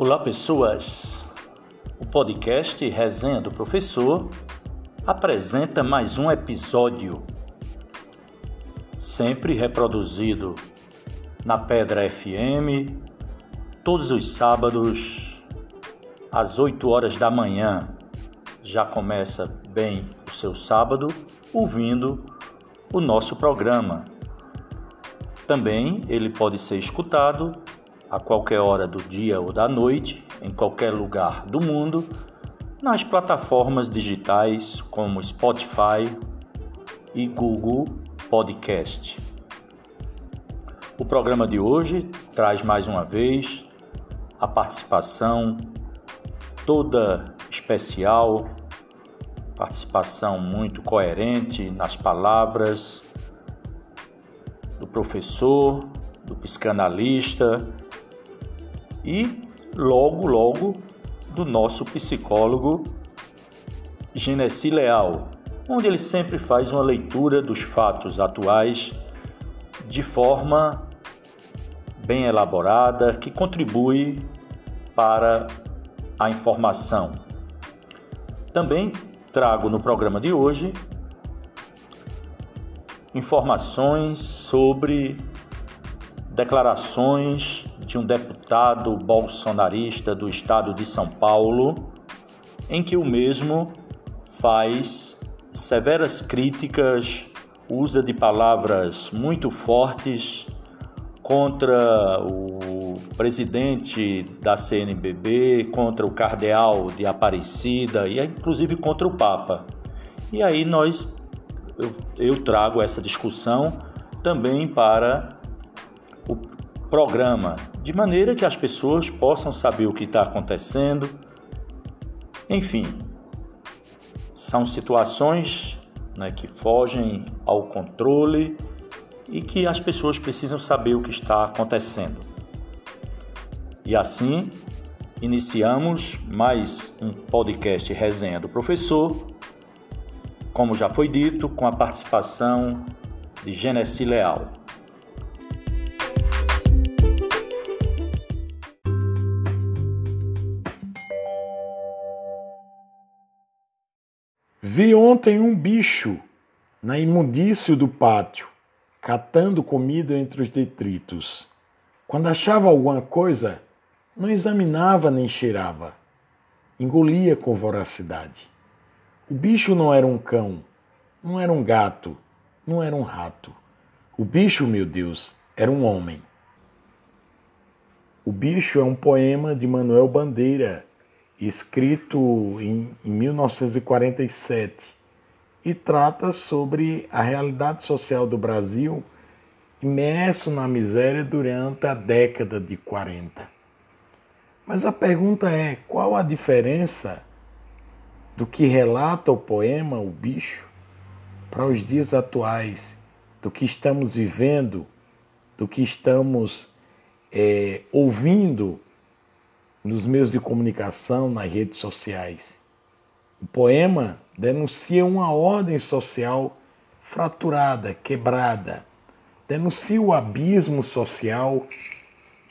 Olá, pessoas! O podcast Resenha do Professor apresenta mais um episódio, sempre reproduzido na Pedra FM, todos os sábados, às 8 horas da manhã. Já começa bem o seu sábado ouvindo o nosso programa. Também ele pode ser escutado a qualquer hora do dia ou da noite, em qualquer lugar do mundo, nas plataformas digitais como Spotify e Google Podcast. O programa de hoje traz mais uma vez a participação toda especial, participação muito coerente nas palavras do professor, do psicanalista e logo, logo do nosso psicólogo Genesi Leal, onde ele sempre faz uma leitura dos fatos atuais de forma bem elaborada que contribui para a informação. Também trago no programa de hoje informações sobre declarações de um deputado bolsonarista do estado de São Paulo, em que o mesmo faz severas críticas, usa de palavras muito fortes contra o presidente da CNBB, contra o cardeal de Aparecida e inclusive contra o Papa. E aí nós eu, eu trago essa discussão também para o programa, de maneira que as pessoas possam saber o que está acontecendo. Enfim, são situações né, que fogem ao controle e que as pessoas precisam saber o que está acontecendo. E assim, iniciamos mais um podcast Resenha do Professor como já foi dito, com a participação de Genesi Leal. Vi ontem um bicho na imundício do pátio, catando comida entre os detritos. Quando achava alguma coisa, não examinava nem cheirava, engolia com voracidade. O bicho não era um cão, não era um gato, não era um rato. O bicho, meu Deus, era um homem. O Bicho é um poema de Manuel Bandeira, escrito em, em 1947, e trata sobre a realidade social do Brasil imerso na miséria durante a década de 40. Mas a pergunta é: qual a diferença do que relata o poema O Bicho para os dias atuais, do que estamos vivendo, do que estamos é, ouvindo nos meios de comunicação, nas redes sociais. O poema denuncia uma ordem social fraturada, quebrada, denuncia o abismo social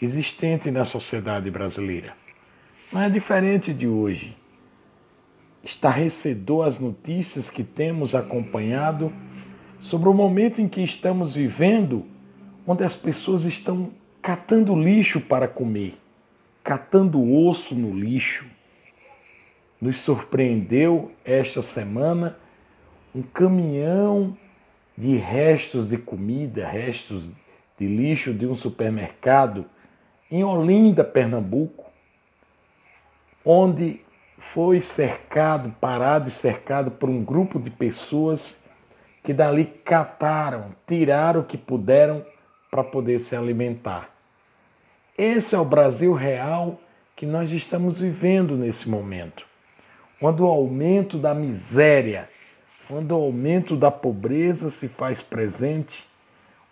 existente na sociedade brasileira. Não é diferente de hoje estarrecedor as notícias que temos acompanhado sobre o momento em que estamos vivendo, onde as pessoas estão catando lixo para comer, catando osso no lixo. Nos surpreendeu esta semana um caminhão de restos de comida, restos de lixo de um supermercado em Olinda, Pernambuco, onde foi cercado, parado e cercado por um grupo de pessoas que dali cataram, tiraram o que puderam para poder se alimentar. Esse é o Brasil real que nós estamos vivendo nesse momento. Quando o aumento da miséria, quando o aumento da pobreza se faz presente,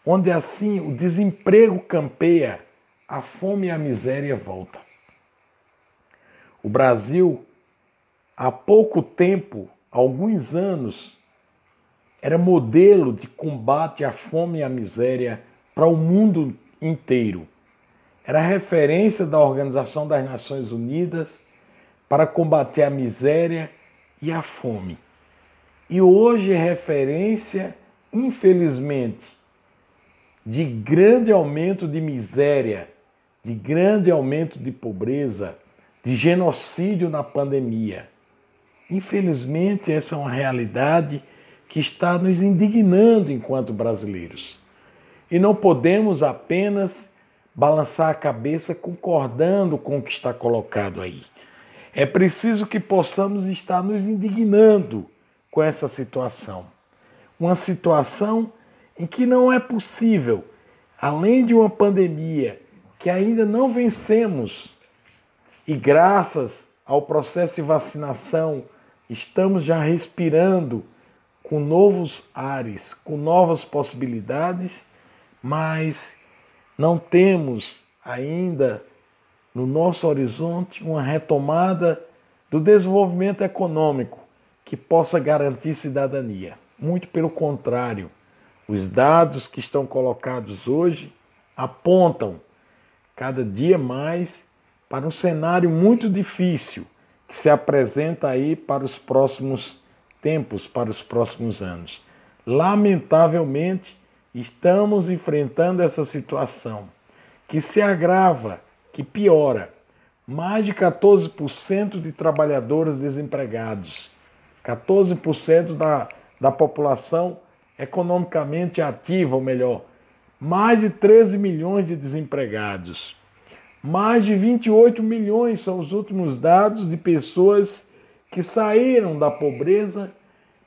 onde assim o desemprego campeia, a fome e a miséria voltam. O Brasil há pouco tempo, alguns anos, era modelo de combate à fome e à miséria para o mundo inteiro. Era referência da Organização das Nações Unidas para combater a miséria e a fome. E hoje é referência, infelizmente, de grande aumento de miséria, de grande aumento de pobreza, de genocídio na pandemia. Infelizmente, essa é uma realidade que está nos indignando enquanto brasileiros. E não podemos apenas balançar a cabeça concordando com o que está colocado aí. É preciso que possamos estar nos indignando com essa situação. Uma situação em que não é possível, além de uma pandemia que ainda não vencemos, e graças ao processo de vacinação, estamos já respirando com novos ares, com novas possibilidades, mas não temos ainda no nosso horizonte uma retomada do desenvolvimento econômico que possa garantir cidadania. Muito pelo contrário, os dados que estão colocados hoje apontam cada dia mais para um cenário muito difícil que se apresenta aí para os próximos tempos, para os próximos anos. Lamentavelmente, estamos enfrentando essa situação que se agrava, que piora. Mais de 14% de trabalhadores desempregados, 14% da, da população economicamente ativa, ou melhor, mais de 13 milhões de desempregados. Mais de 28 milhões são os últimos dados de pessoas que saíram da pobreza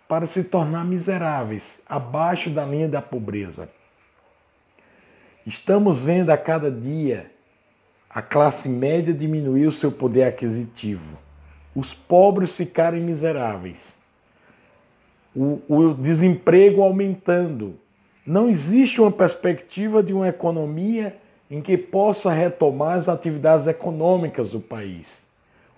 para se tornar miseráveis, abaixo da linha da pobreza. Estamos vendo a cada dia a classe média diminuir o seu poder aquisitivo, os pobres ficarem miseráveis, o, o desemprego aumentando. Não existe uma perspectiva de uma economia em que possa retomar as atividades econômicas do país.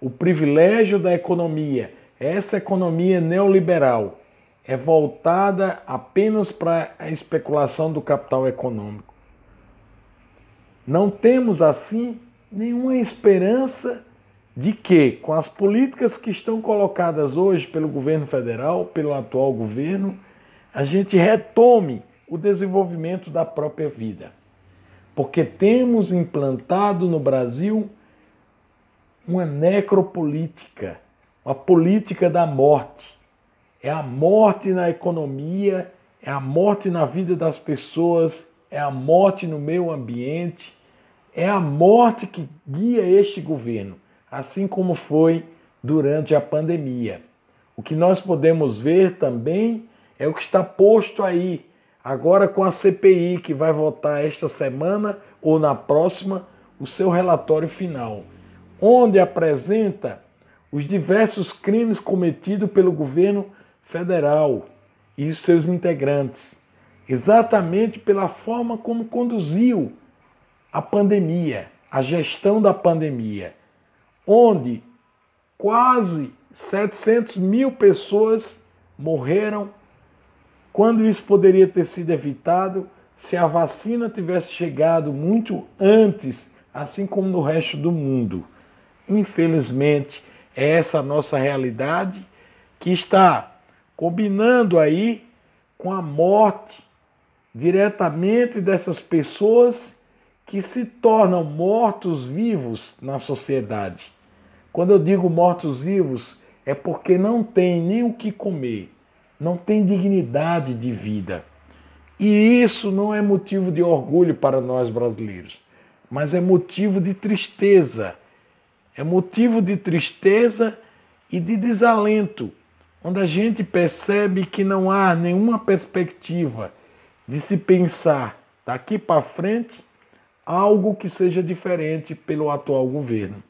O privilégio da economia, essa economia neoliberal, é voltada apenas para a especulação do capital econômico. Não temos, assim, nenhuma esperança de que, com as políticas que estão colocadas hoje pelo governo federal, pelo atual governo, a gente retome o desenvolvimento da própria vida. Porque temos implantado no Brasil uma necropolítica, uma política da morte é a morte na economia, é a morte na vida das pessoas, é a morte no meio ambiente, é a morte que guia este governo, assim como foi durante a pandemia. O que nós podemos ver também é o que está posto aí, agora com a CPI, que vai votar esta semana ou na próxima o seu relatório final, onde apresenta os diversos crimes cometidos pelo governo federal e seus integrantes, exatamente pela forma como conduziu a pandemia, a gestão da pandemia, onde quase 700 mil pessoas morreram, quando isso poderia ter sido evitado se a vacina tivesse chegado muito antes, assim como no resto do mundo. Infelizmente, é essa a nossa realidade que está combinando aí com a morte diretamente dessas pessoas que se tornam mortos-vivos na sociedade. Quando eu digo mortos-vivos, é porque não tem nem o que comer, não tem dignidade de vida. E isso não é motivo de orgulho para nós brasileiros, mas é motivo de tristeza. É motivo de tristeza e de desalento onde a gente percebe que não há nenhuma perspectiva de se pensar daqui para frente algo que seja diferente pelo atual governo.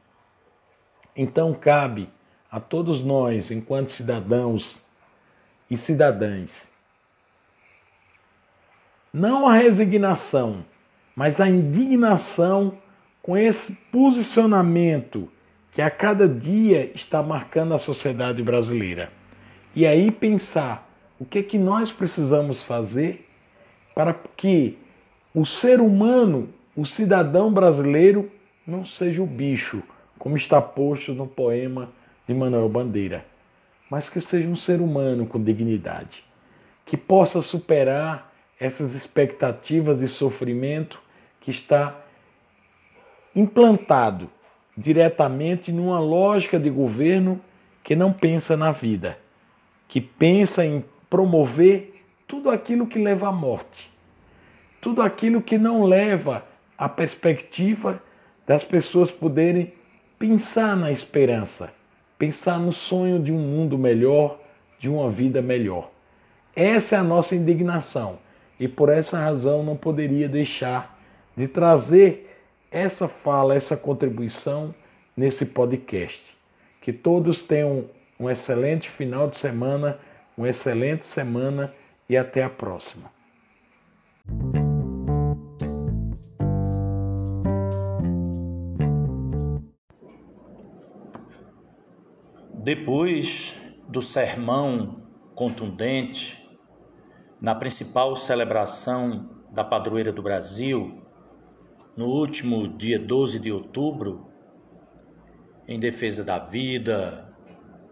Então cabe a todos nós, enquanto cidadãos e cidadãs, não a resignação, mas a indignação com esse posicionamento que a cada dia está marcando a sociedade brasileira. E aí pensar o que é que nós precisamos fazer para que o ser humano, o cidadão brasileiro não seja o bicho, como está posto no poema de Manuel Bandeira, mas que seja um ser humano com dignidade, que possa superar essas expectativas de sofrimento que está implantado diretamente numa lógica de governo que não pensa na vida, que pensa em promover tudo aquilo que leva à morte, tudo aquilo que não leva à perspectiva das pessoas poderem pensar na esperança, pensar no sonho de um mundo melhor, de uma vida melhor. Essa é a nossa indignação e por essa razão não poderia deixar de trazer essa fala, essa contribuição nesse podcast. Que todos tenham um excelente final de semana, uma excelente semana e até a próxima. Depois do sermão contundente, na principal celebração da padroeira do Brasil, no último dia 12 de outubro, em defesa da vida,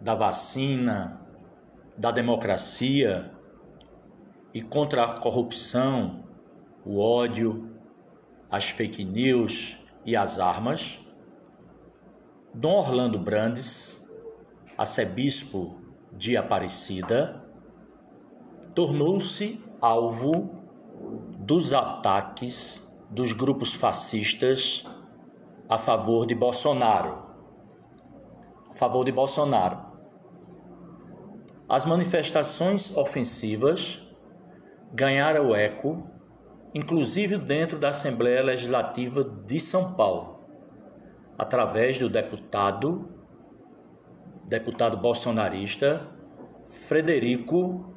da vacina, da democracia e contra a corrupção, o ódio, as fake news e as armas, Dom Orlando Brandes, arcebispo de Aparecida, tornou-se alvo dos ataques dos grupos fascistas a favor de Bolsonaro. A favor de Bolsonaro. As manifestações ofensivas ganharam eco, inclusive dentro da Assembleia Legislativa de São Paulo, através do deputado deputado bolsonarista Frederico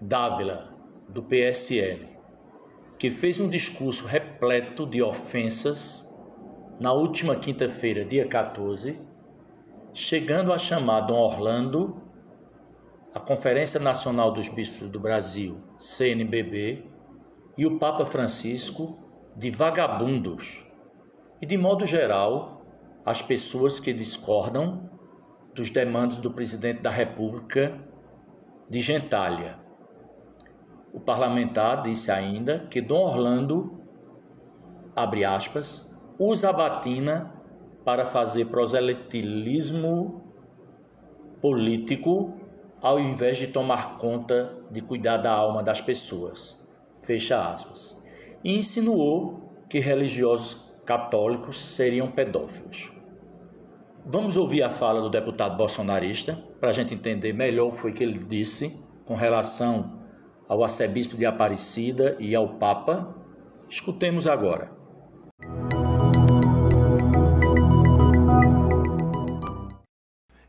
Dávila, do PSL que fez um discurso repleto de ofensas na última quinta-feira, dia 14, chegando a chamar Dom Orlando, a Conferência Nacional dos Bispos do Brasil, CNBB, e o Papa Francisco de vagabundos e, de modo geral, as pessoas que discordam dos demandos do presidente da República de gentalha. O parlamentar disse ainda que Dom Orlando, abre aspas, usa a batina para fazer proselitismo político ao invés de tomar conta de cuidar da alma das pessoas. Fecha aspas. E insinuou que religiosos católicos seriam pedófilos. Vamos ouvir a fala do deputado bolsonarista para a gente entender melhor o que foi que ele disse com relação ao arcebispo de Aparecida e ao Papa. Escutemos agora.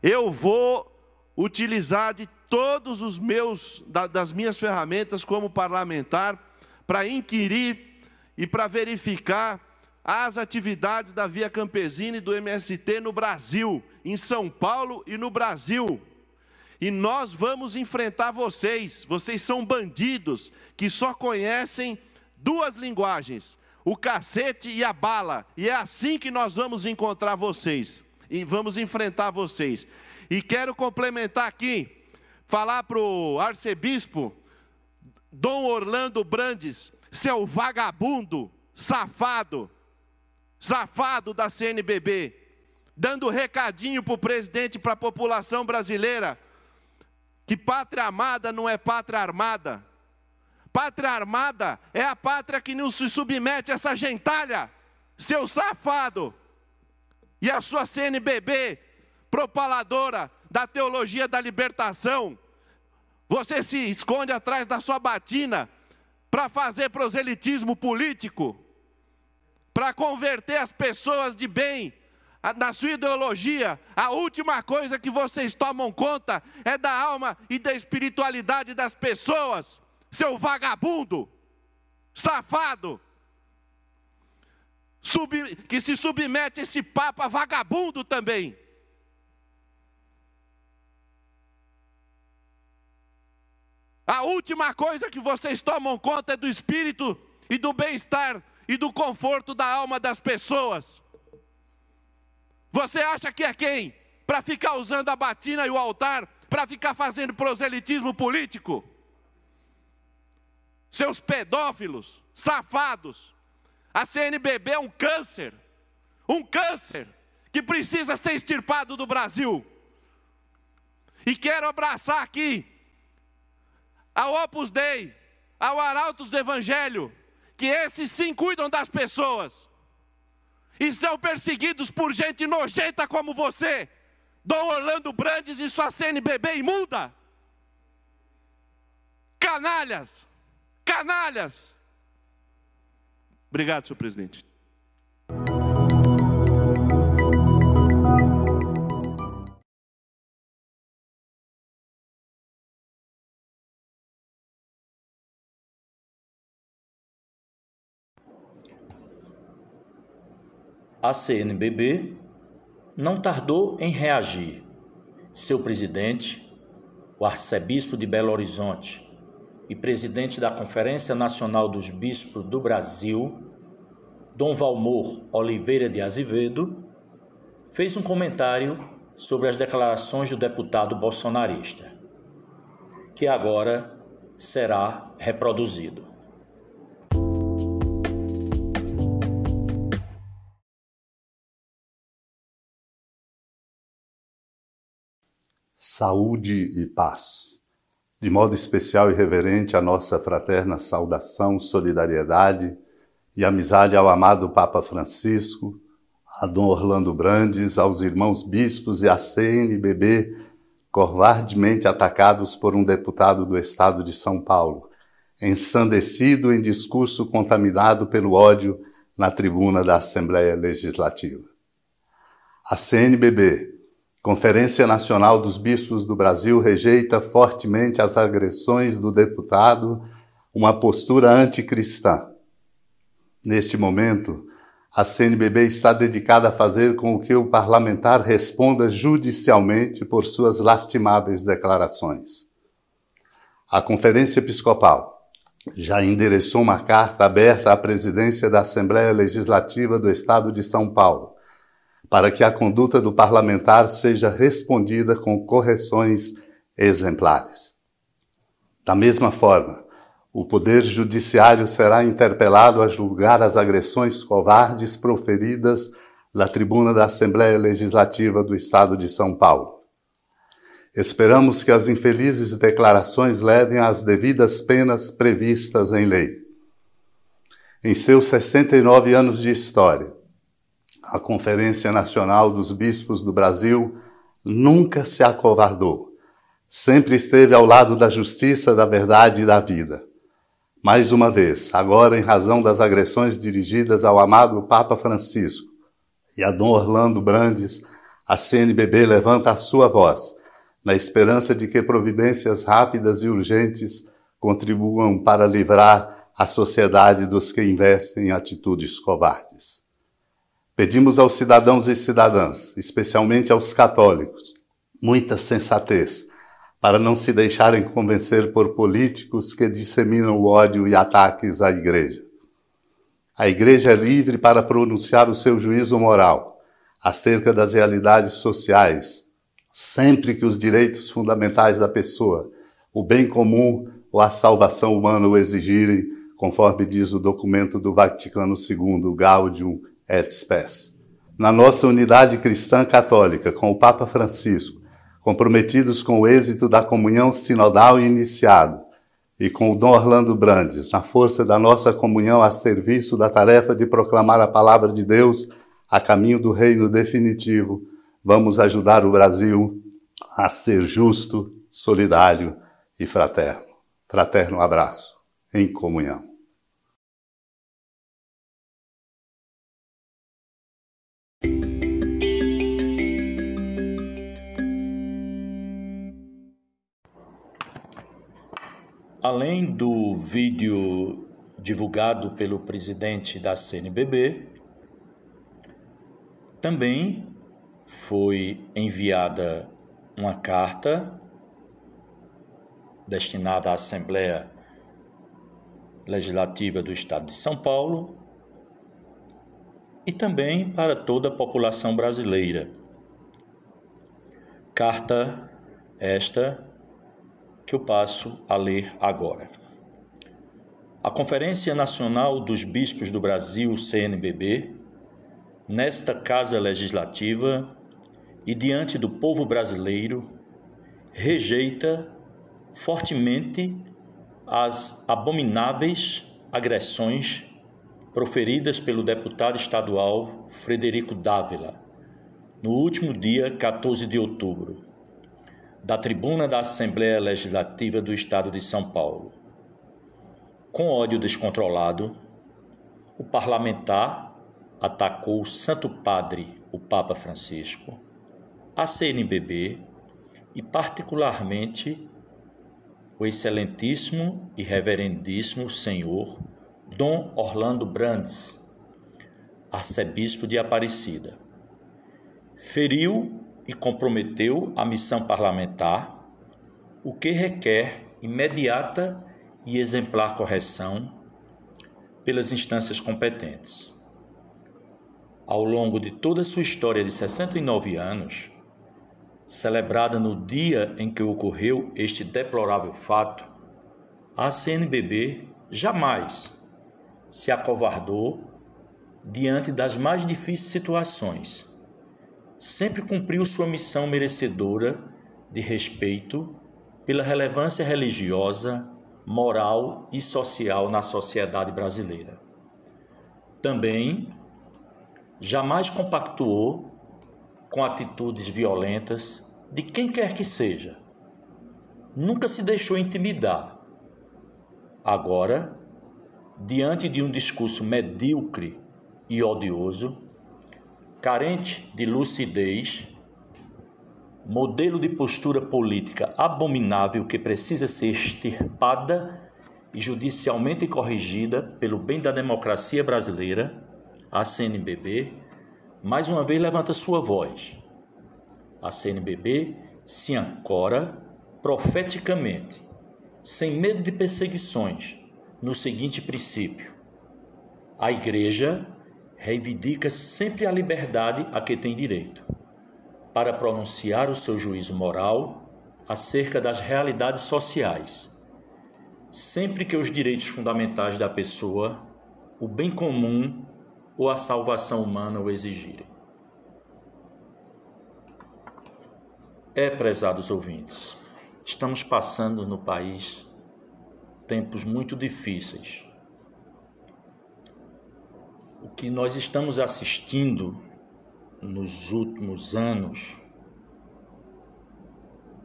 Eu vou utilizar de todos os meus das minhas ferramentas como parlamentar para inquirir e para verificar as atividades da Via Campesina e do MST no Brasil, em São Paulo e no Brasil. E nós vamos enfrentar vocês. Vocês são bandidos que só conhecem duas linguagens: o cacete e a bala. E é assim que nós vamos encontrar vocês. E vamos enfrentar vocês. E quero complementar aqui, falar para o arcebispo Dom Orlando Brandes, seu vagabundo, safado, safado da CNBB, dando recadinho para o presidente, para a população brasileira que pátria amada não é pátria armada. Pátria armada é a pátria que não se submete a essa gentalha, seu safado. E a sua CNBB, propaladora da teologia da libertação, você se esconde atrás da sua batina para fazer proselitismo político, para converter as pessoas de bem na sua ideologia, a última coisa que vocês tomam conta é da alma e da espiritualidade das pessoas, seu vagabundo, safado, que se submete a esse papa vagabundo também. A última coisa que vocês tomam conta é do espírito e do bem-estar e do conforto da alma das pessoas. Você acha que é quem? Para ficar usando a batina e o altar, para ficar fazendo proselitismo político? Seus pedófilos, safados. A CNBB é um câncer, um câncer que precisa ser extirpado do Brasil. E quero abraçar aqui ao Opus Dei, ao Arautos do Evangelho, que esses sim cuidam das pessoas e são perseguidos por gente nojenta como você, Dom Orlando Brandes e sua CNBB imunda. Canalhas, canalhas. Obrigado, senhor presidente. A CNBB não tardou em reagir. Seu presidente, o arcebispo de Belo Horizonte e presidente da Conferência Nacional dos Bispos do Brasil, Dom Valmor Oliveira de Azevedo, fez um comentário sobre as declarações do deputado bolsonarista, que agora será reproduzido. Saúde e paz. De modo especial e reverente, a nossa fraterna saudação, solidariedade e amizade ao amado Papa Francisco, a Dom Orlando Brandes, aos irmãos bispos e à CNBB, covardemente atacados por um deputado do Estado de São Paulo, ensandecido em discurso contaminado pelo ódio na tribuna da Assembleia Legislativa. A CNBB, Conferência Nacional dos Bispos do Brasil rejeita fortemente as agressões do deputado, uma postura anticristã. Neste momento, a CNBB está dedicada a fazer com que o parlamentar responda judicialmente por suas lastimáveis declarações. A Conferência Episcopal já endereçou uma carta aberta à presidência da Assembleia Legislativa do Estado de São Paulo para que a conduta do parlamentar seja respondida com correções exemplares. Da mesma forma, o Poder Judiciário será interpelado a julgar as agressões covardes proferidas na tribuna da Assembleia Legislativa do Estado de São Paulo. Esperamos que as infelizes declarações levem às devidas penas previstas em lei. Em seus 69 anos de história, a Conferência Nacional dos Bispos do Brasil nunca se acovardou. Sempre esteve ao lado da justiça, da verdade e da vida. Mais uma vez, agora em razão das agressões dirigidas ao amado Papa Francisco e a Dom Orlando Brandes, a CNBB levanta a sua voz, na esperança de que providências rápidas e urgentes contribuam para livrar a sociedade dos que investem em atitudes covardes. Pedimos aos cidadãos e cidadãs, especialmente aos católicos, muita sensatez para não se deixarem convencer por políticos que disseminam ódio e ataques à Igreja. A Igreja é livre para pronunciar o seu juízo moral acerca das realidades sociais, sempre que os direitos fundamentais da pessoa, o bem comum ou a salvação humana o exigirem, conforme diz o documento do Vaticano II, Gaudium et Spes. Na nossa unidade cristã católica, com o Papa Francisco, comprometidos com o êxito da comunhão sinodal iniciado, e com o Dom Orlando Brandes, na força da nossa comunhão a serviço da tarefa de proclamar a palavra de Deus a caminho do reino definitivo, vamos ajudar o Brasil a ser justo, solidário e fraterno. Fraterno abraço, em comunhão. Além do vídeo divulgado pelo presidente da CNBB, também foi enviada uma carta destinada à Assembleia Legislativa do Estado de São Paulo, e também para toda a população brasileira. Carta esta que eu passo a ler agora. A Conferência Nacional dos Bispos do Brasil, CNBB, nesta Casa Legislativa e diante do povo brasileiro, rejeita fortemente as abomináveis agressões proferidas pelo deputado estadual Frederico Dávila no último dia 14 de outubro, da tribuna da Assembleia Legislativa do Estado de São Paulo. Com ódio descontrolado, o parlamentar atacou o Santo Padre, o Papa Francisco, a CNBB e, particularmente, o excelentíssimo e reverendíssimo senhor Dom Orlando Brandes, arcebispo de Aparecida. Feriu e comprometeu a missão parlamentar, o que requer imediata e exemplar correção pelas instâncias competentes. Ao longo de toda a sua história de 69 anos, celebrada no dia em que ocorreu este deplorável fato, a CNBB jamais se acovardou diante das mais difíceis situações. Sempre cumpriu sua missão merecedora de respeito pela relevância religiosa, moral e social na sociedade brasileira. Também jamais compactuou com atitudes violentas de quem quer que seja. Nunca se deixou intimidar. Agora, diante de um discurso medíocre e odioso, carente de lucidez, modelo de postura política abominável que precisa ser extirpada e judicialmente corrigida pelo bem da democracia brasileira, a CNBB mais uma vez levanta sua voz. A CNBB se ancora profeticamente, sem medo de perseguições, no seguinte princípio: a Igreja reivindica sempre a liberdade a que tem direito, para pronunciar o seu juízo moral acerca das realidades sociais, sempre que os direitos fundamentais da pessoa, o bem comum ou a salvação humana o exigirem. É, prezados ouvintes, estamos passando no país tempos muito difíceis. O que nós estamos assistindo nos últimos anos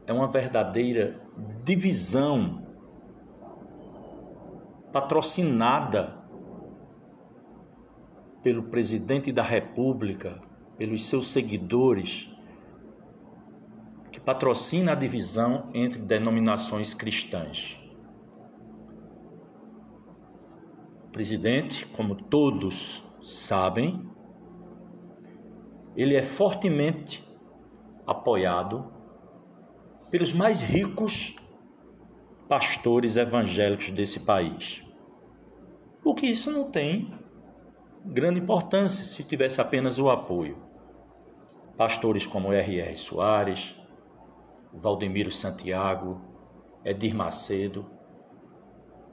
é uma verdadeira divisão patrocinada pelo presidente da República, pelos seus seguidores, que patrocina a divisão entre denominações cristãs. O presidente, como todos sabem, ele é fortemente apoiado pelos mais ricos pastores evangélicos desse país. O que isso não tem grande importância se tivesse apenas o apoio. Pastores como R.R. Soares, Valdemiro Santiago, Edir Macedo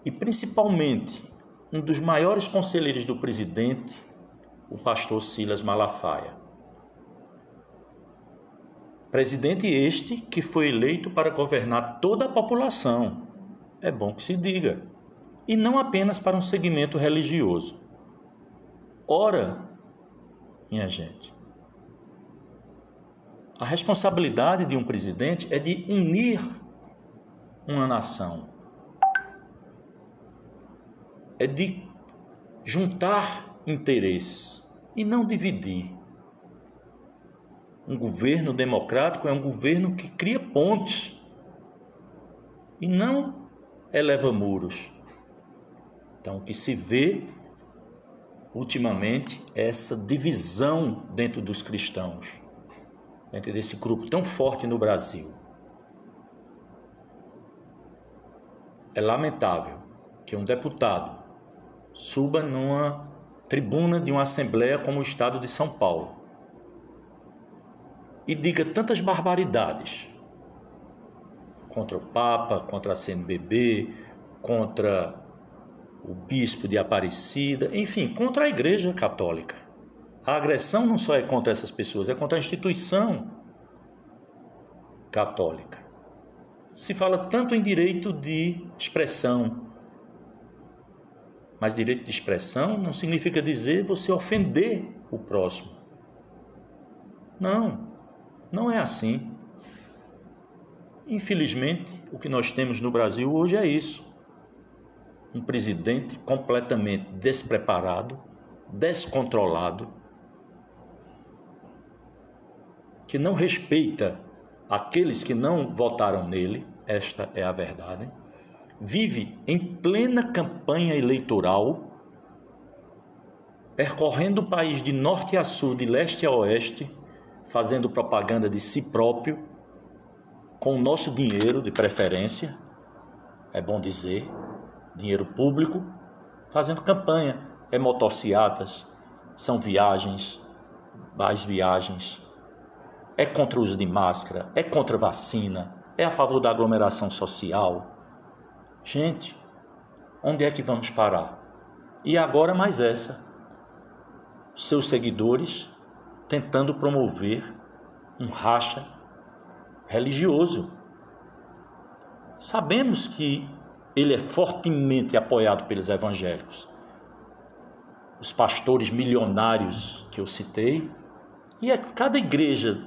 e principalmente um dos maiores conselheiros do presidente, o pastor Silas Malafaia. Presidente este que foi eleito para governar toda a população. É bom que se diga. E não apenas para um segmento religioso. Ora, minha gente, a responsabilidade de um presidente é de unir uma nação, é de juntar interesses e não dividir. Um governo democrático é um governo que cria pontes e não eleva muros. Então, o que se vê ultimamente essa divisão dentro dos cristãos, dentro desse grupo tão forte no Brasil. É lamentável que um deputado suba numa tribuna de uma assembleia como o Estado de São Paulo e diga tantas barbaridades contra o Papa, contra a CNBB, contra o bispo de Aparecida, enfim, contra a Igreja Católica. A agressão não só é contra essas pessoas, é contra a instituição católica. Se fala tanto em direito de expressão, mas direito de expressão não significa dizer você ofender o próximo. Não, não é assim. Infelizmente, o que nós temos no Brasil hoje é isso. Um presidente completamente despreparado, descontrolado, que não respeita aqueles que não votaram nele, esta é a verdade, vive em plena campanha eleitoral, percorrendo o país de norte a sul, de leste a oeste, fazendo propaganda de si próprio, com o nosso dinheiro de preferência, é bom dizer, dinheiro público, fazendo campanha. É motocicletas, são viagens, mais viagens, é contra o uso de máscara, é contra a vacina, é a favor da aglomeração social. Gente, onde é que vamos parar? E agora mais essa. Seus seguidores tentando promover um racha religioso. Sabemos que ele é fortemente apoiado pelos evangélicos. Os pastores milionários que eu citei, e a cada igreja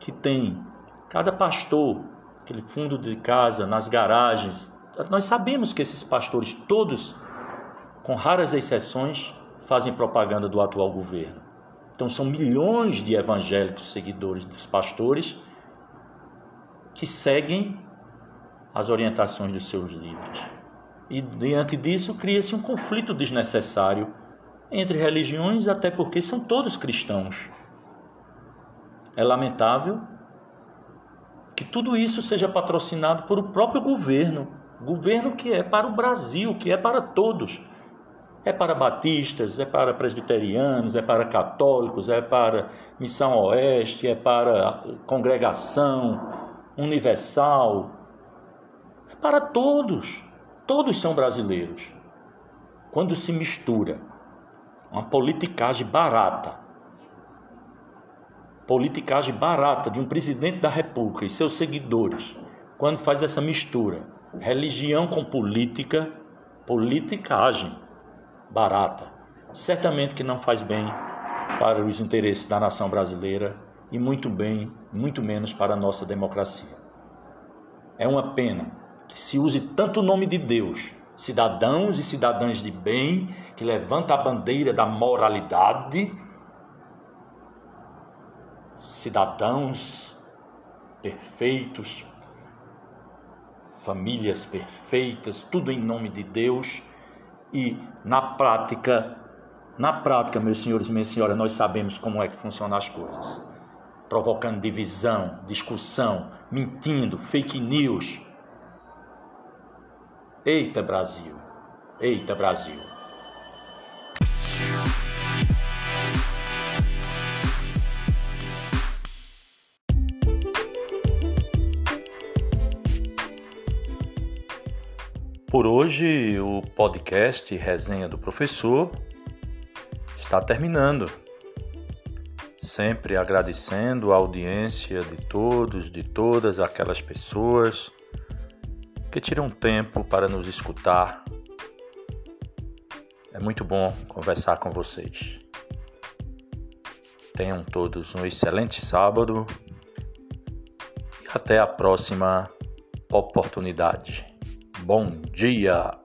que tem cada pastor, aquele fundo de casa, nas garagens. Nós sabemos que esses pastores, todos, com raras exceções, fazem propaganda do atual governo. Então são milhões de evangélicos seguidores dos pastores que seguem as orientações dos seus líderes. E diante disso cria-se um conflito desnecessário entre religiões, até porque são todos cristãos. É lamentável que tudo isso seja patrocinado por o próprio governo, governo que é para o Brasil, que é para todos. É para batistas, é para presbiterianos, é para católicos, é para Missão Oeste, é para congregação universal. É para todos. Todos são brasileiros. Quando se mistura uma politicagem barata politicagem barata de um presidente da República e seus seguidores, quando faz essa mistura, religião com política, politicagem barata, certamente que não faz bem para os interesses da nação brasileira e muito bem, muito menos para a nossa democracia. É uma pena que se use tanto o nome de Deus, cidadãos e cidadãs de bem, que levanta a bandeira da moralidade cidadãos perfeitos, famílias perfeitas, tudo em nome de Deus. E na prática, na prática, meus senhores e minhas senhoras, nós sabemos como é que funcionam as coisas. Provocando divisão, discussão, mentindo, fake news. Eita Brasil! Eita Brasil! Por hoje, o podcast Resenha do Professor está terminando. Sempre agradecendo a audiência de todos, de todas aquelas pessoas que tiram tempo para nos escutar. É muito bom conversar com vocês. Tenham todos um excelente sábado e até a próxima oportunidade. Bom dia!